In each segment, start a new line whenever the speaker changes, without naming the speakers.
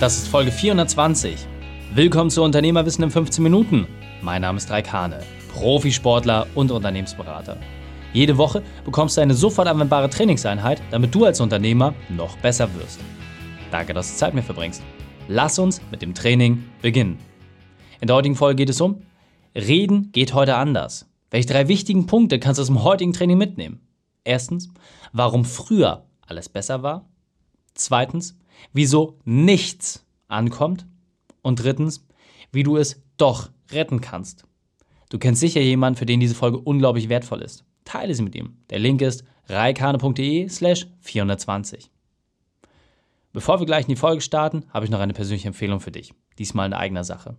Das ist Folge 420. Willkommen zu Unternehmerwissen in 15 Minuten. Mein Name ist Raik Hane, Profisportler und Unternehmensberater. Jede Woche bekommst du eine sofort anwendbare Trainingseinheit, damit du als Unternehmer noch besser wirst. Danke, dass du Zeit mit mir verbringst. Lass uns mit dem Training beginnen. In der heutigen Folge geht es um Reden geht heute anders. Welche drei wichtigen Punkte kannst du aus dem heutigen Training mitnehmen? Erstens, warum früher alles besser war. Zweitens, wieso nichts ankommt. Und drittens, wie du es doch retten kannst. Du kennst sicher jemanden, für den diese Folge unglaublich wertvoll ist. Teile sie mit ihm. Der Link ist reikane.de slash 420. Bevor wir gleich in die Folge starten, habe ich noch eine persönliche Empfehlung für dich. Diesmal in eigener Sache.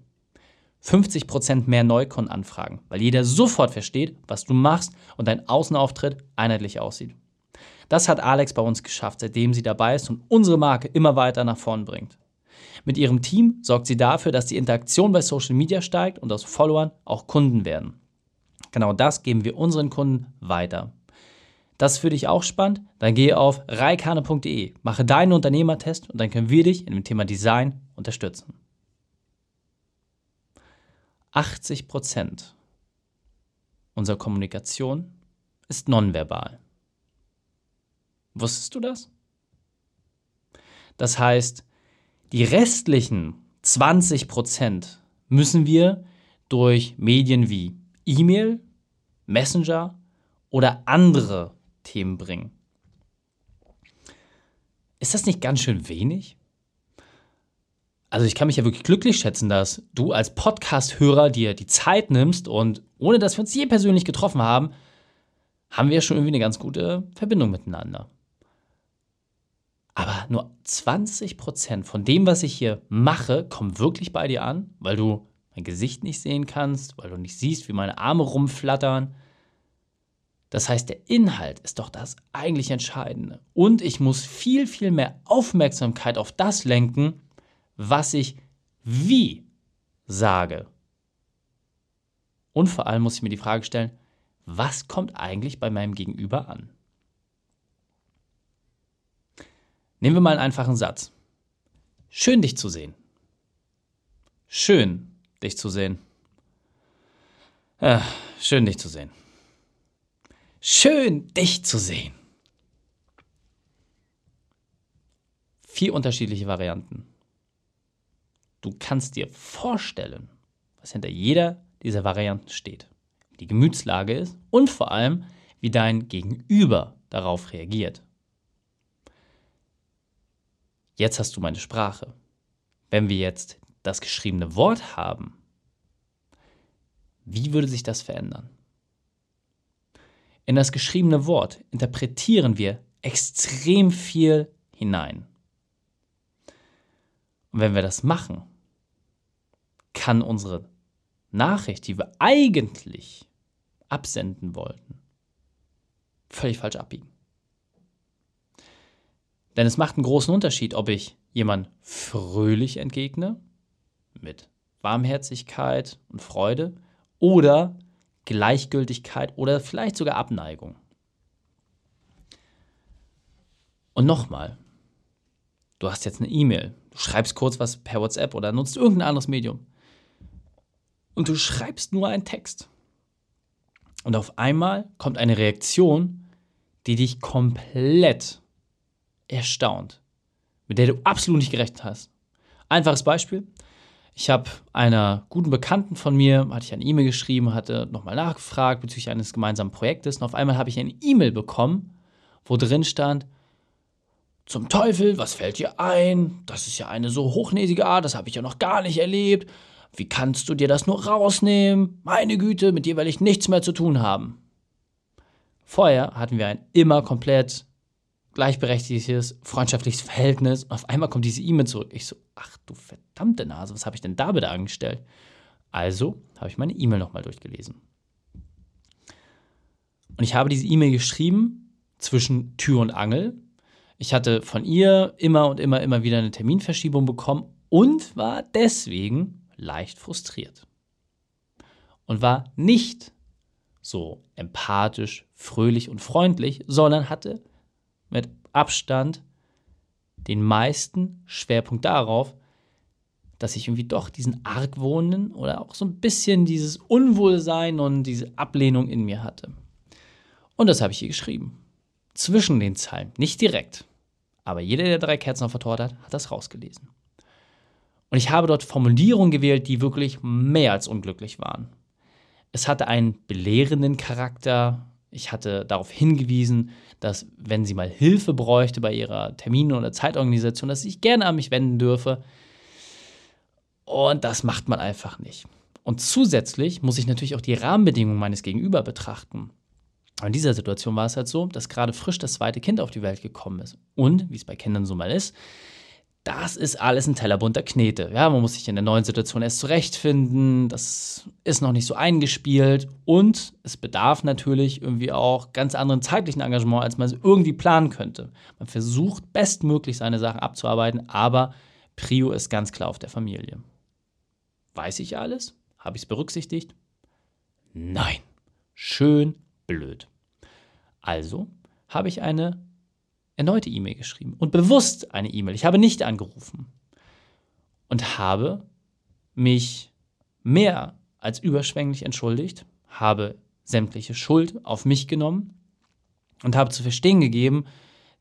50% mehr Neukundenanfragen, weil jeder sofort versteht, was du machst und dein Außenauftritt einheitlich aussieht. Das hat Alex bei uns geschafft, seitdem sie dabei ist und unsere Marke immer weiter nach vorn bringt. Mit ihrem Team sorgt sie dafür, dass die Interaktion bei Social Media steigt und aus Followern auch Kunden werden. Genau das geben wir unseren Kunden weiter. Das ist für dich auch spannend? Dann gehe auf reikane.de, mache deinen Unternehmertest und dann können wir dich in dem Thema Design unterstützen. 80 Prozent unserer Kommunikation ist nonverbal. Wusstest du das? Das heißt, die restlichen 20 Prozent müssen wir durch Medien wie E-Mail, Messenger oder andere Themen bringen. Ist das nicht ganz schön wenig? Also ich kann mich ja wirklich glücklich schätzen, dass du als Podcast-Hörer dir die Zeit nimmst und ohne dass wir uns je persönlich getroffen haben, haben wir schon irgendwie eine ganz gute Verbindung miteinander. Aber nur 20% von dem, was ich hier mache, kommt wirklich bei dir an, weil du mein Gesicht nicht sehen kannst, weil du nicht siehst, wie meine Arme rumflattern. Das heißt, der Inhalt ist doch das eigentlich Entscheidende. Und ich muss viel, viel mehr Aufmerksamkeit auf das lenken, was ich wie sage. Und vor allem muss ich mir die Frage stellen, was kommt eigentlich bei meinem Gegenüber an? Nehmen wir mal einen einfachen Satz. Schön dich zu sehen. Schön dich zu sehen. Ja, schön dich zu sehen. Schön dich zu sehen. Vier unterschiedliche Varianten. Du kannst dir vorstellen, was hinter jeder dieser Varianten steht, wie die Gemütslage ist und vor allem, wie dein Gegenüber darauf reagiert. Jetzt hast du meine Sprache. Wenn wir jetzt das geschriebene Wort haben, wie würde sich das verändern? In das geschriebene Wort interpretieren wir extrem viel hinein. Und wenn wir das machen, kann unsere Nachricht, die wir eigentlich absenden wollten, völlig falsch abbiegen. Denn es macht einen großen Unterschied, ob ich jemand fröhlich entgegne, mit Warmherzigkeit und Freude, oder Gleichgültigkeit oder vielleicht sogar Abneigung. Und nochmal, du hast jetzt eine E-Mail, du schreibst kurz was per WhatsApp oder nutzt irgendein anderes Medium und du schreibst nur einen Text. Und auf einmal kommt eine Reaktion, die dich komplett erstaunt, mit der du absolut nicht gerechnet hast. Einfaches Beispiel. Ich habe einer guten Bekannten von mir, hatte ich eine E-Mail geschrieben, hatte nochmal nachgefragt bezüglich eines gemeinsamen Projektes und auf einmal habe ich eine E-Mail bekommen, wo drin stand, zum Teufel, was fällt dir ein? Das ist ja eine so hochnäsige Art, das habe ich ja noch gar nicht erlebt. Wie kannst du dir das nur rausnehmen? Meine Güte, mit dir will ich nichts mehr zu tun haben. Vorher hatten wir ein immer komplett gleichberechtigtes, freundschaftliches Verhältnis. Und auf einmal kommt diese E-Mail zurück. Ich so, ach du verdammte Nase, was habe ich denn da bitte angestellt? Also habe ich meine E-Mail nochmal durchgelesen. Und ich habe diese E-Mail geschrieben zwischen Tür und Angel. Ich hatte von ihr immer und immer, immer wieder eine Terminverschiebung bekommen und war deswegen leicht frustriert und war nicht so empathisch, fröhlich und freundlich, sondern hatte mit Abstand den meisten Schwerpunkt darauf, dass ich irgendwie doch diesen Argwohnen oder auch so ein bisschen dieses Unwohlsein und diese Ablehnung in mir hatte. Und das habe ich ihr geschrieben. Zwischen den Zeilen, nicht direkt. Aber jeder, der drei Kerzen auf der Torte hat, hat das rausgelesen. Und ich habe dort Formulierungen gewählt, die wirklich mehr als unglücklich waren. Es hatte einen belehrenden Charakter. Ich hatte darauf hingewiesen, dass wenn sie mal Hilfe bräuchte bei ihrer Termine- oder Zeitorganisation, dass sie sich gerne an mich wenden dürfe. Und das macht man einfach nicht. Und zusätzlich muss ich natürlich auch die Rahmenbedingungen meines Gegenüber betrachten. In dieser Situation war es halt so, dass gerade frisch das zweite Kind auf die Welt gekommen ist. Und, wie es bei Kindern so mal ist, das ist alles ein Teller bunter Knete. Ja, man muss sich in der neuen Situation erst zurechtfinden. Das ist noch nicht so eingespielt. Und es bedarf natürlich irgendwie auch ganz anderen zeitlichen Engagement, als man es irgendwie planen könnte. Man versucht bestmöglich seine Sachen abzuarbeiten, aber Prio ist ganz klar auf der Familie. Weiß ich alles? Habe ich es berücksichtigt? Nein. Schön blöd. Also habe ich eine erneute E-Mail geschrieben und bewusst eine E-Mail. Ich habe nicht angerufen und habe mich mehr als überschwänglich entschuldigt, habe sämtliche Schuld auf mich genommen und habe zu verstehen gegeben,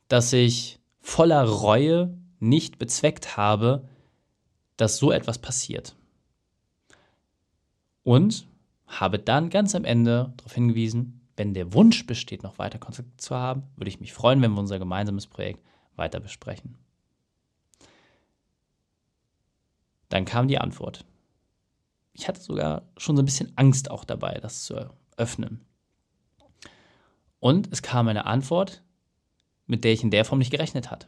dass ich voller Reue nicht bezweckt habe, dass so etwas passiert. Und habe dann ganz am Ende darauf hingewiesen, wenn der Wunsch besteht, noch weiter Kontakt zu haben, würde ich mich freuen, wenn wir unser gemeinsames Projekt weiter besprechen. Dann kam die Antwort. Ich hatte sogar schon so ein bisschen Angst auch dabei, das zu öffnen. Und es kam eine Antwort, mit der ich in der Form nicht gerechnet hatte.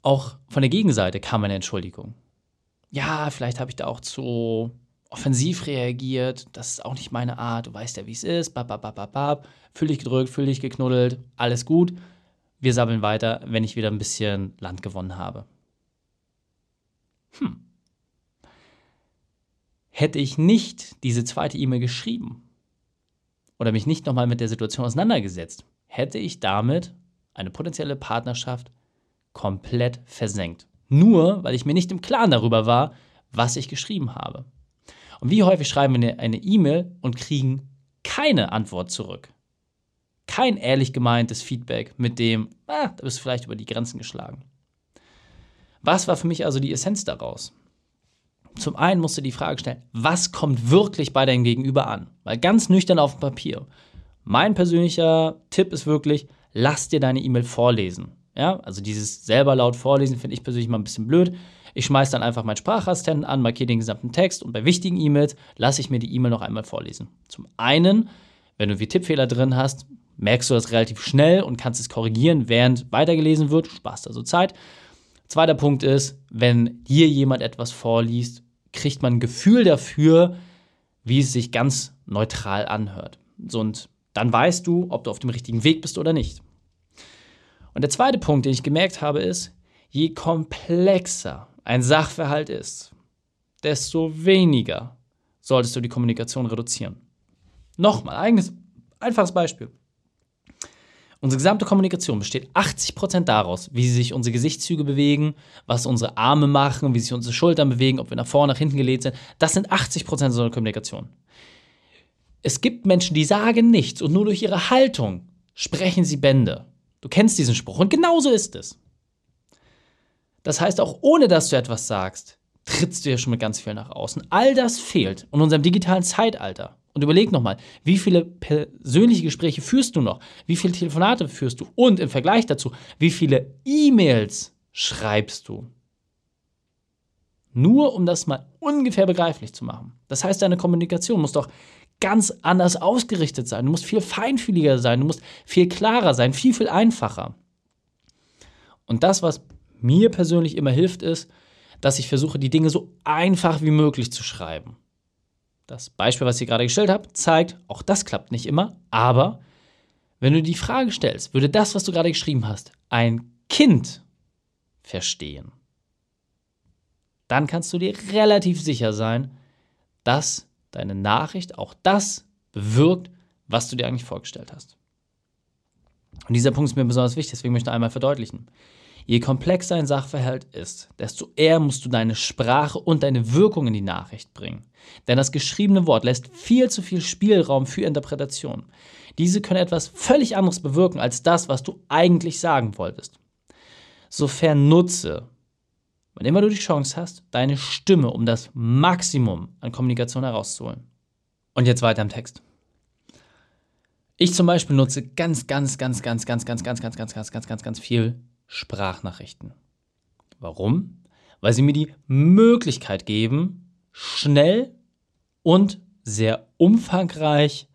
Auch von der Gegenseite kam eine Entschuldigung. Ja, vielleicht habe ich da auch zu offensiv reagiert, das ist auch nicht meine Art, du weißt ja, wie es ist, bab, bab, bab, bab, fühl gedrückt, fühl geknuddelt, alles gut. Wir sammeln weiter, wenn ich wieder ein bisschen Land gewonnen habe. Hm. Hätte ich nicht diese zweite E-Mail geschrieben oder mich nicht nochmal mit der Situation auseinandergesetzt, hätte ich damit eine potenzielle Partnerschaft komplett versenkt. Nur weil ich mir nicht im Klaren darüber war, was ich geschrieben habe. Und wie häufig schreiben wir eine E-Mail und kriegen keine Antwort zurück? Kein ehrlich gemeintes Feedback mit dem, ah, da bist du vielleicht über die Grenzen geschlagen. Was war für mich also die Essenz daraus? Zum einen musst du die Frage stellen, was kommt wirklich bei deinem Gegenüber an? Weil ganz nüchtern auf dem Papier. Mein persönlicher Tipp ist wirklich, lass dir deine E-Mail vorlesen. Ja, also dieses selber laut vorlesen finde ich persönlich mal ein bisschen blöd. Ich schmeiße dann einfach meinen Sprachassistenten an, markiere den gesamten Text und bei wichtigen E-Mails lasse ich mir die E-Mail noch einmal vorlesen. Zum einen, wenn du wie Tippfehler drin hast, merkst du das relativ schnell und kannst es korrigieren, während weitergelesen wird. Sparst also Zeit. Zweiter Punkt ist, wenn dir jemand etwas vorliest, kriegt man ein Gefühl dafür, wie es sich ganz neutral anhört. und dann weißt du, ob du auf dem richtigen Weg bist oder nicht. Und der zweite Punkt, den ich gemerkt habe, ist, je komplexer ein Sachverhalt ist, desto weniger solltest du die Kommunikation reduzieren. Nochmal, eigenes, einfaches Beispiel. Unsere gesamte Kommunikation besteht 80% daraus, wie sich unsere Gesichtszüge bewegen, was unsere Arme machen, wie sich unsere Schultern bewegen, ob wir nach vorne, nach hinten gelegt sind. Das sind 80% unserer Kommunikation. Es gibt Menschen, die sagen nichts und nur durch ihre Haltung sprechen sie Bände. Du kennst diesen Spruch und genauso ist es. Das heißt, auch ohne dass du etwas sagst, trittst du ja schon mit ganz viel nach außen. All das fehlt in unserem digitalen Zeitalter. Und überleg nochmal, wie viele persönliche Gespräche führst du noch? Wie viele Telefonate führst du? Und im Vergleich dazu, wie viele E-Mails schreibst du? Nur um das mal ungefähr begreiflich zu machen. Das heißt, deine Kommunikation muss doch ganz anders ausgerichtet sein. Du musst viel feinfühliger sein, du musst viel klarer sein, viel, viel einfacher. Und das, was mir persönlich immer hilft, ist, dass ich versuche, die Dinge so einfach wie möglich zu schreiben. Das Beispiel, was ich gerade gestellt habe, zeigt, auch das klappt nicht immer, aber wenn du die Frage stellst, würde das, was du gerade geschrieben hast, ein Kind verstehen, dann kannst du dir relativ sicher sein, dass deine Nachricht auch das bewirkt, was du dir eigentlich vorgestellt hast. Und dieser Punkt ist mir besonders wichtig, deswegen möchte ich einmal verdeutlichen. Je komplexer ein Sachverhalt ist, desto eher musst du deine Sprache und deine Wirkung in die Nachricht bringen. Denn das geschriebene Wort lässt viel zu viel Spielraum für Interpretation. Diese können etwas völlig anderes bewirken als das, was du eigentlich sagen wolltest. Sofern nutze, wann immer du die Chance hast, deine Stimme, um das Maximum an Kommunikation herauszuholen. Und jetzt weiter im Text. Ich zum Beispiel nutze ganz, ganz, ganz, ganz, ganz, ganz, ganz, ganz, ganz, ganz, ganz, ganz, ganz viel Sprachnachrichten. Warum? Weil sie mir die Möglichkeit geben, schnell und sehr umfangreich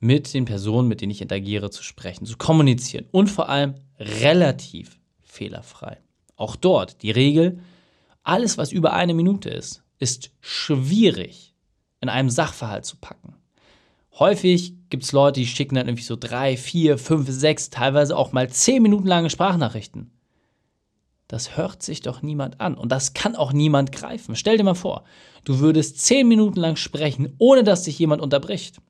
mit den Personen, mit denen ich interagiere, zu sprechen, zu kommunizieren und vor allem relativ fehlerfrei. Auch dort die Regel, alles, was über eine Minute ist, ist schwierig in einem Sachverhalt zu packen. Häufig gibt es Leute, die schicken dann irgendwie so drei, vier, fünf, sechs, teilweise auch mal zehn Minuten lange Sprachnachrichten. Das hört sich doch niemand an und das kann auch niemand greifen. Stell dir mal vor, du würdest zehn Minuten lang sprechen, ohne dass dich jemand unterbricht.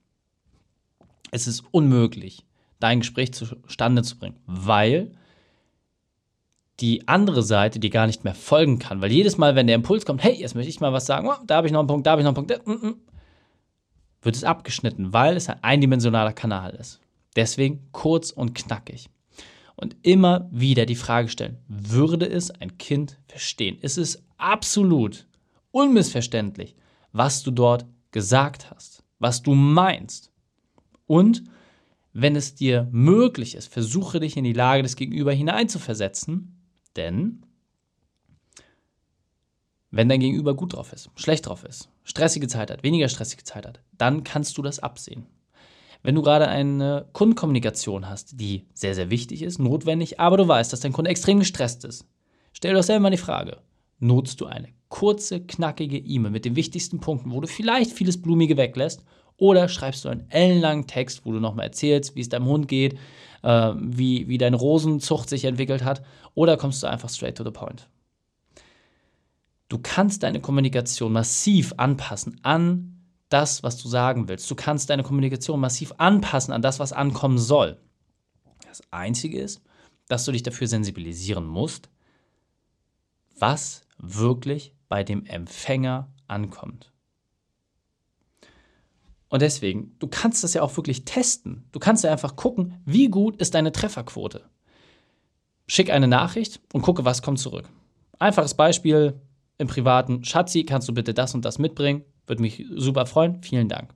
Es ist unmöglich, dein Gespräch zustande zu bringen, weil die andere Seite dir gar nicht mehr folgen kann. Weil jedes Mal, wenn der Impuls kommt, hey, jetzt möchte ich mal was sagen, oh, da habe ich noch einen Punkt, da habe ich noch einen Punkt, mm, mm, wird es abgeschnitten, weil es ein eindimensionaler Kanal ist. Deswegen kurz und knackig. Und immer wieder die Frage stellen, würde es ein Kind verstehen? Ist es absolut unmissverständlich, was du dort gesagt hast, was du meinst? Und wenn es dir möglich ist, versuche dich in die Lage des Gegenüber hineinzuversetzen, denn wenn dein Gegenüber gut drauf ist, schlecht drauf ist, stressige Zeit hat, weniger stressige Zeit hat, dann kannst du das absehen. Wenn du gerade eine Kundenkommunikation hast, die sehr, sehr wichtig ist, notwendig, aber du weißt, dass dein Kunde extrem gestresst ist, stell dir doch selber mal die Frage, nutzt du eine kurze, knackige E-Mail mit den wichtigsten Punkten, wo du vielleicht vieles Blumige weglässt, oder schreibst du einen ellenlangen Text, wo du nochmal erzählst, wie es deinem Hund geht, äh, wie, wie deine Rosenzucht sich entwickelt hat, oder kommst du einfach straight to the point? Du kannst deine Kommunikation massiv anpassen an das, was du sagen willst. Du kannst deine Kommunikation massiv anpassen an das, was ankommen soll. Das Einzige ist, dass du dich dafür sensibilisieren musst, was wirklich bei dem Empfänger ankommt. Und deswegen, du kannst das ja auch wirklich testen. Du kannst ja einfach gucken, wie gut ist deine Trefferquote. Schick eine Nachricht und gucke, was kommt zurück. Einfaches Beispiel, im Privaten, Schatzi, kannst du bitte das und das mitbringen? Würde mich super freuen. Vielen Dank.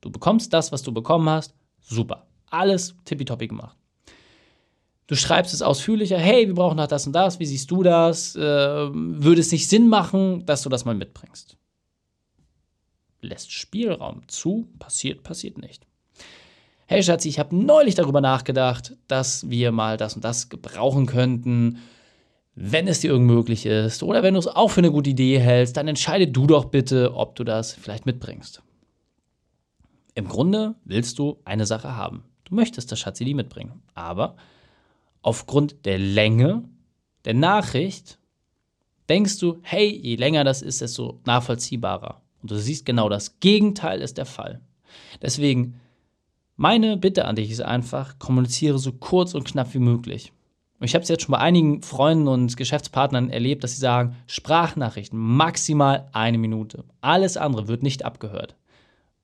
Du bekommst das, was du bekommen hast. Super. Alles tippitoppi gemacht. Du schreibst es ausführlicher. Hey, wir brauchen noch das und das. Wie siehst du das? Äh, würde es nicht Sinn machen, dass du das mal mitbringst? Lässt Spielraum zu. Passiert, passiert nicht. Hey Schatzi, ich habe neulich darüber nachgedacht, dass wir mal das und das gebrauchen könnten wenn es dir irgend möglich ist oder wenn du es auch für eine gute Idee hältst, dann entscheide du doch bitte, ob du das vielleicht mitbringst. Im Grunde willst du eine Sache haben. Du möchtest das Schatzi mitbringen. Aber aufgrund der Länge der Nachricht denkst du, hey, je länger das ist, desto nachvollziehbarer. Und du siehst genau das Gegenteil ist der Fall. Deswegen, meine Bitte an dich ist einfach, kommuniziere so kurz und knapp wie möglich. Ich habe es jetzt schon bei einigen Freunden und Geschäftspartnern erlebt, dass sie sagen, Sprachnachrichten maximal eine Minute. Alles andere wird nicht abgehört.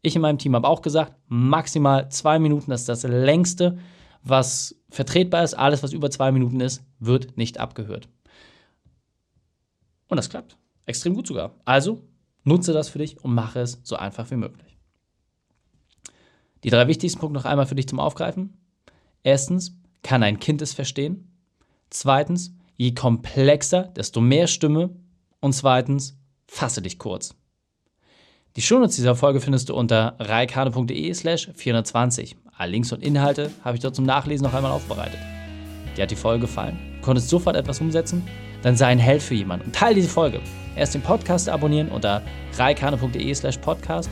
Ich in meinem Team habe auch gesagt, maximal zwei Minuten, das ist das längste, was vertretbar ist. Alles, was über zwei Minuten ist, wird nicht abgehört. Und das klappt. Extrem gut sogar. Also nutze das für dich und mache es so einfach wie möglich. Die drei wichtigsten Punkte noch einmal für dich zum Aufgreifen. Erstens, kann ein Kind es verstehen? Zweitens, je komplexer, desto mehr Stimme. Und zweitens, fasse dich kurz. Die Shownotes dieser Folge findest du unter reikane.de slash 420. Alle Links und Inhalte habe ich dort zum Nachlesen noch einmal aufbereitet. Dir hat die Folge gefallen? Du konntest sofort etwas umsetzen? Dann sei ein Held für jemanden und teile diese Folge. Erst den Podcast abonnieren unter reikane.de slash podcast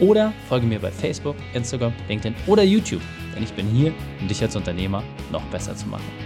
oder folge mir bei Facebook, Instagram, LinkedIn oder YouTube, denn ich bin hier, um dich als Unternehmer noch besser zu machen.